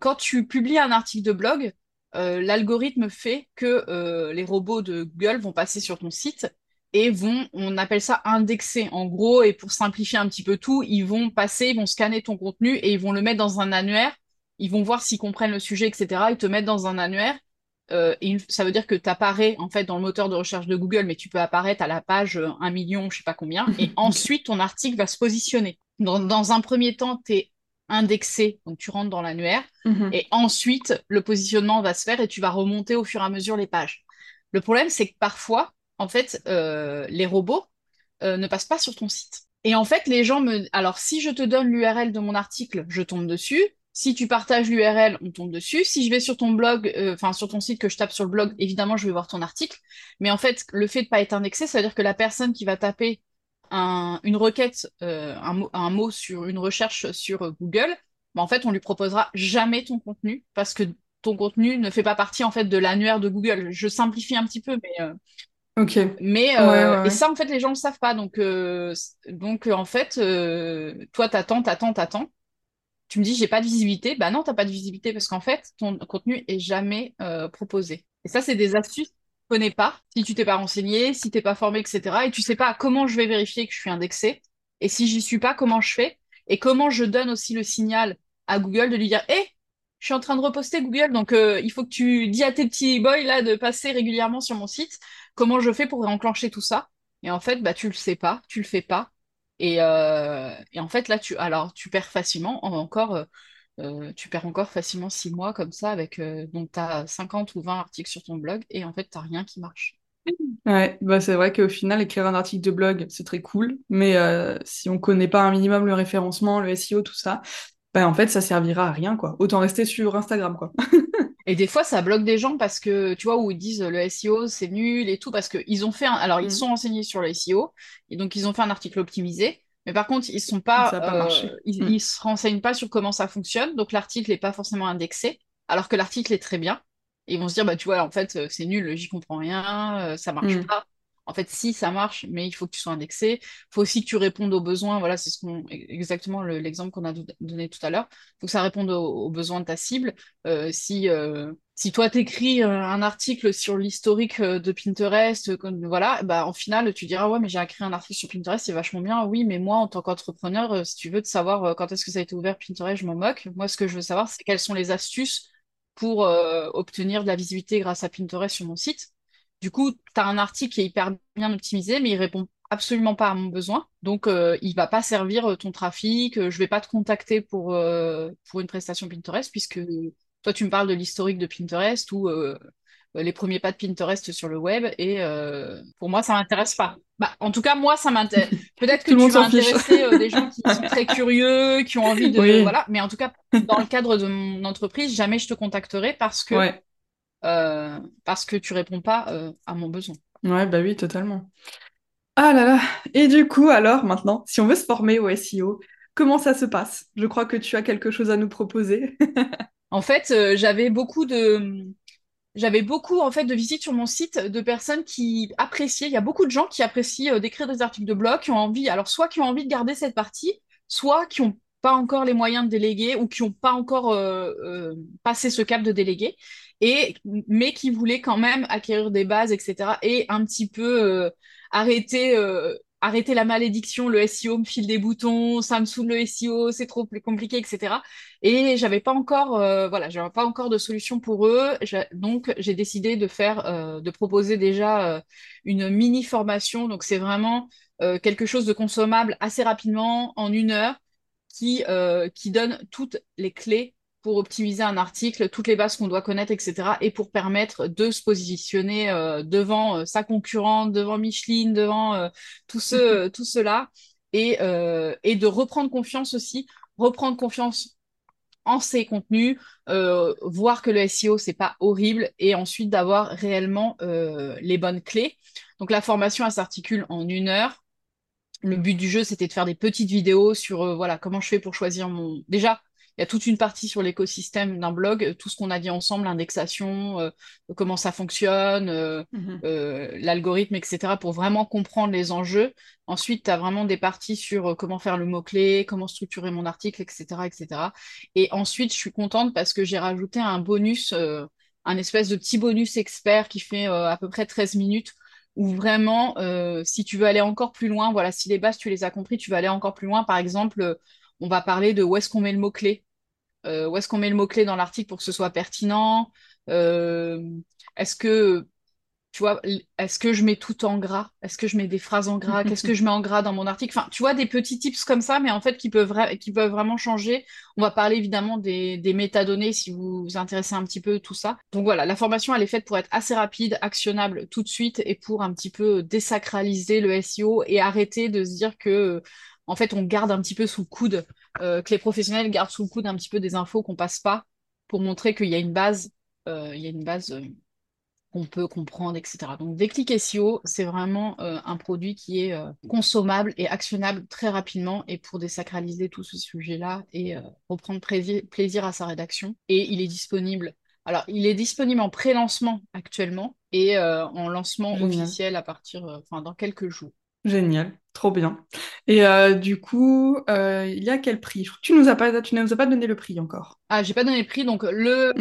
quand tu publies un article de blog, l'algorithme fait que les robots de Google vont passer sur ton site et vont, on appelle ça indexer en gros, et pour simplifier un petit peu tout, ils vont passer, ils vont scanner ton contenu et ils vont le mettre dans un annuaire, ils vont voir s'ils comprennent le sujet, etc. Ils te mettent dans un annuaire, euh, et ça veut dire que tu apparais en fait dans le moteur de recherche de Google, mais tu peux apparaître à la page 1 euh, million, je sais pas combien, et ensuite ton article va se positionner. Dans, un premier temps, tu es indexé, donc tu rentres dans l'annuaire, mhm. et ensuite le positionnement va se faire et tu vas remonter au fur et à mesure les pages. Le problème, c'est que parfois, en fait, euh, les robots euh, ne passent pas sur ton site. Et en fait, les gens me... Alors, si je te donne l'URL de mon article, je tombe dessus. Si tu partages l'URL, on tombe dessus. Si je vais sur ton blog, euh, enfin sur ton site que je tape sur le blog, évidemment, je vais voir ton article. Mais en fait, le fait de ne pas être indexé, ça veut dire que la personne qui va taper une requête, un mot, sur une recherche sur Google, bah, en fait, on lui proposera jamais ton contenu parce que ton contenu ne fait pas partie en fait de l'annuaire de Google. Je simplifie un petit peu, mais Ok. Mais euh, et ça en fait les gens ne le savent pas. Donc euh, donc en fait euh, toi t'attends t'attends t'attends. Tu me dis j'ai pas de visibilité. Bah non t'as pas de visibilité parce qu'en fait ton contenu est jamais proposé. Et ça c'est des astuces que tu connais pas. Si tu t'es pas renseigné si t'es pas formé etc et tu sais pas comment je vais vérifier que je suis indexé. Et si j'y suis pas comment je fais? Et comment je donne aussi le signal à Google de lui dire hé je suis en train de reposter Google, donc il faut que tu dis à tes petits boys là de passer régulièrement sur mon site comment je fais pour enclencher tout ça Et en fait, bah, tu le sais pas, tu le fais pas. Et, euh, en fait, là, tu, alors, tu perds facilement, encore, euh, euh, tu perds encore facilement six mois comme ça, avec, donc tu as 50 ou 20 articles sur ton blog, et en fait, tu n'as rien qui marche. Ouais, bah c'est vrai qu'au final, écrire un article de blog, c'est très cool, mais si on connaît pas un minimum le référencement, le SEO, tout ça, bah en fait, ça servira à rien, quoi. Autant rester sur Instagram, quoi. Et des fois, ça bloque des gens parce que, tu vois, où ils disent le SEO, c'est nul et tout, parce qu'ils ont fait un... Alors, ils mm. sont renseignés sur le SEO, et donc ils ont fait un article optimisé, mais par contre, ils sont pas... Euh, ils, mm. se renseignent pas sur comment ça fonctionne, donc l'article n'est pas forcément indexé, alors que l'article est très bien. Et ils vont se dire, bah, tu vois, en fait, c'est nul, j'y comprends rien, euh, ça marche mm. pas. En fait, si ça marche, mais il faut que tu sois indexé. Il faut aussi que tu répondes aux besoins. Voilà, c'est ce exactement l'exemple qu'on a donné tout à l'heure. Il faut que ça réponde aux, besoins de ta cible. Euh, si euh, si toi t'écris un article sur l'historique de Pinterest, voilà, bah en final tu diras ouais mais j'ai écrit un article sur Pinterest, c'est vachement bien. Oui, mais moi en tant qu'entrepreneur, si tu veux de savoir quand est-ce que ça a été ouvert Pinterest, je m'en moque. Moi, ce que je veux savoir, c'est quelles sont les astuces pour obtenir de la visibilité grâce à Pinterest sur mon site. Du coup, tu as un article qui est hyper bien optimisé, mais il répond absolument pas à mon besoin. Donc, euh, il va pas servir euh, ton trafic. Euh, je vais pas te contacter pour, pour une prestation Pinterest, puisque toi, tu me parles de l'historique de Pinterest ou les premiers pas de Pinterest sur le web. Et pour moi, ça m'intéresse pas. Bah, en tout cas, moi, ça m'intéresse. Peut-être que tu vas intéresser des gens qui sont très curieux, qui ont envie de. Voilà. Mais en tout cas, dans le cadre de mon entreprise, jamais je te contacterai parce que euh, parce que tu réponds pas euh, à mon besoin. Ouais, bah oui, totalement. Ah là là. Et du coup, alors maintenant, si on veut se former au SEO, comment ça se passe? Je crois que tu as quelque chose à nous proposer. en fait, euh, j'avais beaucoup de j'avais beaucoup en fait de visites sur mon site de personnes qui appréciaient. Il y a beaucoup de gens qui apprécient d'écrire des articles de blog, qui ont envie, alors soit qui ont envie de garder cette partie, soit qui ont pas encore les moyens de déléguer ou qui n'ont pas encore passé ce cap de déléguer et mais qui voulait quand même acquérir des bases, etc. Et un petit peu euh, arrêter euh, arrêter la malédiction, le SEO me file des boutons, ça me saoule le SEO, c'est trop compliqué, etc. Et j'avais pas encore, euh, voilà, j'avais pas encore de solution pour eux. Donc j'ai décidé de faire, de proposer déjà une mini formation. Donc c'est vraiment quelque chose de consommable assez rapidement en une heure qui qui donne toutes les clés pour optimiser un article, toutes les bases qu'on doit connaître, etc. Et pour permettre de se positionner euh, devant euh, sa concurrente, devant Micheline, devant euh, tout, ce, tout cela. Et, et de reprendre confiance aussi, reprendre confiance en ses contenus, voir que le SEO, c'est pas horrible, et ensuite d'avoir réellement les bonnes clés. Donc la formation, elle s'articule en une heure. Le but du jeu, c'était de faire des petites vidéos sur voilà comment je fais pour choisir mon. Déjà, il y a toute une partie sur l'écosystème d'un blog, tout ce qu'on a dit ensemble, l'indexation, euh, comment ça fonctionne, euh, mhm. euh, l'algorithme, etc., pour vraiment comprendre les enjeux. Ensuite, tu as vraiment des parties sur comment faire le mot-clé, comment structurer mon article, etc., etc. Et ensuite, je suis contente parce que j'ai rajouté un bonus, un espèce de petit bonus expert qui fait à peu près 13 minutes où vraiment, si tu veux aller encore plus loin, voilà, si les bases, tu les as compris, tu vas aller encore plus loin. Par exemple, on va parler de où est-ce qu'on met le mot-clé. Euh, où est-ce qu'on met le mot-clé dans l'article pour que ce soit pertinent? Euh, Est-ce que tu vois, est-ce que je mets tout en gras? Est-ce que je mets des phrases en gras? Qu'est-ce que je mets en gras dans mon article? Enfin, tu vois, des petits tips comme ça, mais en fait, qui peuvent, qui peuvent vraiment changer. On va parler évidemment des, des métadonnées si vous vous intéressez un petit peu tout ça. Donc voilà, la formation, elle est faite pour être assez rapide, actionnable tout de suite et pour un petit peu désacraliser le SEO et arrêter de se dire que en fait, on garde un petit peu sous le coude, euh, que les professionnels gardent sous le coude un petit peu des infos qu'on passe pas pour montrer qu'il y a une base, euh, il y a une base euh, qu'on peut comprendre, etc. Donc, Déclic SEO, c'est vraiment un produit qui est consommable et actionnable très rapidement et pour désacraliser tout ce sujet-là et reprendre plaisir à sa rédaction. Et il est disponible. Alors, il est disponible en pré-lancement actuellement et en lancement officiel à partir, enfin, dans quelques jours. Génial, trop bien. Et euh, du coup, euh, il y a quel prix? Tu nous as pas, tu ne nous as pas donné le prix encore. Ah, j'ai pas donné le prix, donc le,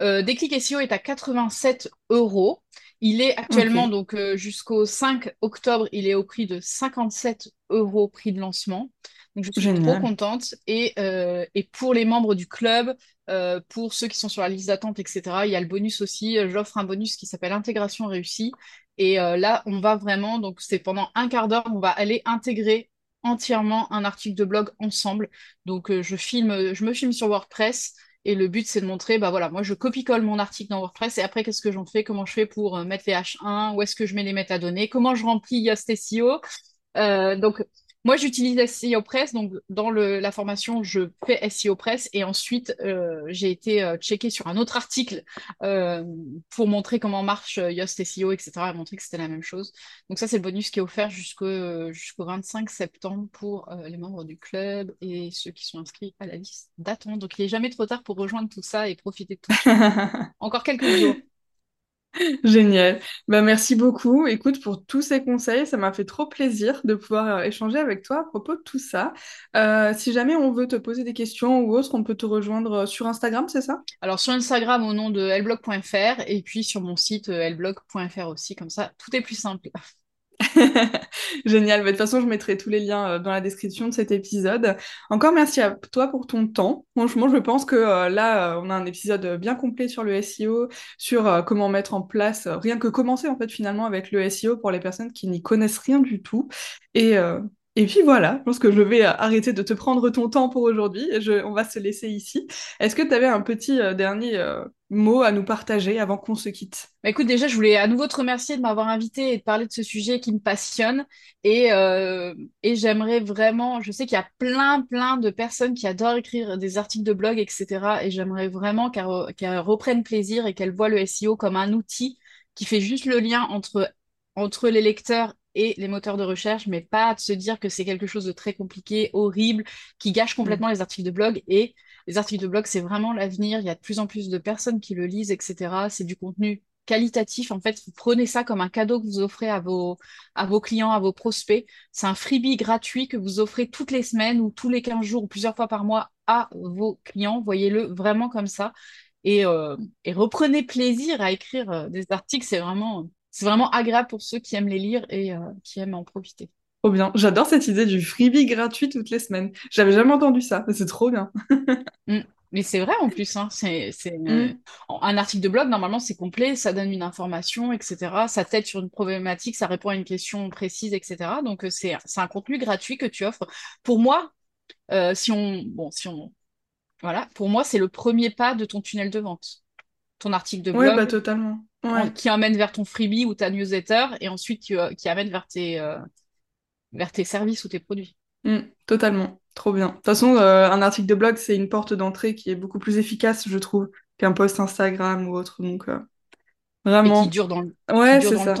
euh, déclic SEO est à 87 euros. Il est actuellement donc jusqu'au 5 octobre, il est au prix de 57 euros prix de lancement. Donc je suis trop contente. Et, et pour les membres du club, pour ceux qui sont sur la liste d'attente, etc., il y a le bonus aussi. J'offre un bonus qui s'appelle intégration réussie. Et euh, là, on va vraiment, donc c'est pendant un quart d'heure, on va aller intégrer entièrement un article de blog ensemble. Donc euh, je filme, je me filme sur WordPress et le but c'est de montrer, bah voilà, moi je copie-colle mon article dans WordPress et après qu'est-ce que j'en fais, comment je fais pour euh, mettre les H1, où est-ce que je mets les métadonnées, comment je remplis Yoast SEO. donc moi, j'utilise SEO Press, donc dans la formation, je fais SEO Press et ensuite euh, j'ai été euh, checker sur un autre article euh, pour montrer comment marche Yoast SEO, etc. et montrer que c'était la même chose. Donc ça, c'est le bonus qui est offert jusqu'au jusqu'au 25 septembre pour les membres du club et ceux qui sont inscrits à la liste d'attente. Donc il n'est jamais trop tard pour rejoindre tout ça et profiter de tout. Encore quelques jours. Génial. Bah, merci beaucoup. Écoute, pour tous ces conseils, ça m'a fait trop plaisir de pouvoir euh, échanger avec toi à propos de tout ça. Euh, si jamais on veut te poser des questions ou autre, on peut te rejoindre euh, sur Instagram, c'est ça? Alors sur Instagram au nom de lblog.fr et puis sur mon site aussi, comme ça tout est plus simple. Génial. Bah, de toute façon, je mettrai tous les liens euh, dans la description de cet épisode. Encore merci à toi pour ton temps. Franchement, je pense que euh, là, euh, on a un épisode bien complet sur le SEO, sur comment mettre en place, rien que commencer en fait finalement avec le SEO pour les personnes qui n'y connaissent rien du tout. Et, et puis voilà, je pense que je vais arrêter de te prendre ton temps pour aujourd'hui. On va se laisser ici. Est-ce que tu avais un petit dernier mot à nous partager avant qu'on se quitte? Bah Écoute, déjà, je voulais à nouveau te remercier de m'avoir invité et de parler de ce sujet qui me passionne. Et, euh, et j'aimerais vraiment, je sais qu'il y a plein, plein de personnes qui adorent écrire des articles de blog, etc. Et j'aimerais vraiment qu'elles reprennent plaisir et qu'elles voient le SEO comme un outil qui fait juste le lien entre, entre les lecteurs et les moteurs de recherche, mais pas de se dire que c'est quelque chose de très compliqué, horrible, qui gâche complètement mm. les articles de blog. Et les articles de blog, c'est vraiment l'avenir. Il y a de plus en plus de personnes qui le lisent, etc. C'est du contenu qualitatif. En fait, vous prenez ça comme un cadeau que vous offrez à vos, à vos clients, à vos prospects. C'est un freebie gratuit que vous offrez toutes les semaines ou tous les 15 jours ou plusieurs fois par mois à vos clients. Voyez-le vraiment comme ça. Et, euh, et reprenez plaisir à écrire euh, des articles. C'est vraiment, c'est vraiment agréable pour ceux qui aiment les lire et euh, qui aiment en profiter. Trop bien. J'adore cette idée du freebie gratuit toutes les semaines. J'avais jamais entendu ça, mais c'est trop bien. Mm. Mais c'est vrai en plus, hein. c'est, mm. un article de blog, normalement c'est complet, ça donne une information, etc. Ça t'aide sur une problématique, ça répond à une question précise, etc. Donc euh, c'est, un contenu gratuit que tu offres. Pour moi, euh, si on, bon, si on, voilà, pour moi c'est le premier pas de ton tunnel de vente. Ton article de blog. bah totalement. qui emmène vers ton freebie ou ta newsletter et ensuite qui, euh, qui amène vers tes, vers tes services ou tes produits. Mm, totalement, trop bien. De toute façon, euh, un article de blog, c'est une porte d'entrée qui est beaucoup plus efficace, je trouve, qu'un post Instagram ou autre. Donc, euh, vraiment. Et qui dure dans le, ouais, c'est ça.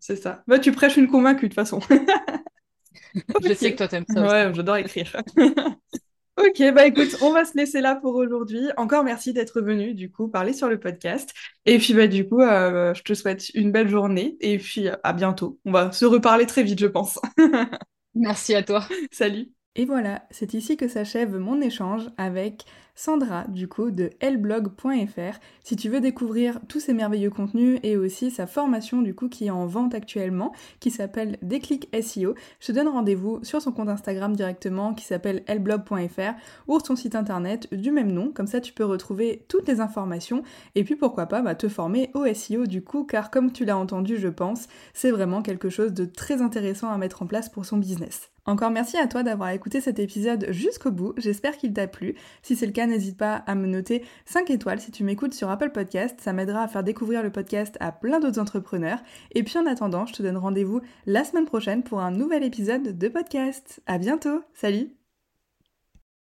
C'est ça. Bah, tu prêches une convaincue, de toute façon. Je sais que toi, t'aimes ça. Ouais, j'adore écrire. Ok, bah écoute, on va se laisser là pour aujourd'hui. Encore merci d'être venu, du coup, parler sur le podcast. Et puis, bah, du coup, euh, je te souhaite une belle journée et puis à bientôt. On va se reparler très vite, je pense. merci à toi. Salut. Et voilà, c'est ici que s'achève mon échange avec Sandra du coup de lblog.fr si tu veux découvrir tous ces merveilleux contenus et aussi sa formation du coup qui est en vente actuellement qui s'appelle Déclic SEO. Je te donne rendez-vous sur son compte Instagram directement qui s'appelle lblog.fr ou son site internet du même nom comme ça tu peux retrouver toutes les informations et puis pourquoi pas bah, te former au SEO du coup car comme tu l'as entendu je pense c'est vraiment quelque chose de très intéressant à mettre en place pour son business. Encore merci à toi d'avoir écouté cet épisode jusqu'au bout, j'espère qu'il t'a plu. Si c'est le n'hésite pas à me noter 5 étoiles si tu m'écoutes sur Apple Podcast, ça m'aidera à faire découvrir le podcast à plein d'autres entrepreneurs. Et puis en attendant, je te donne rendez-vous la semaine prochaine pour un nouvel épisode de podcast. À bientôt, salut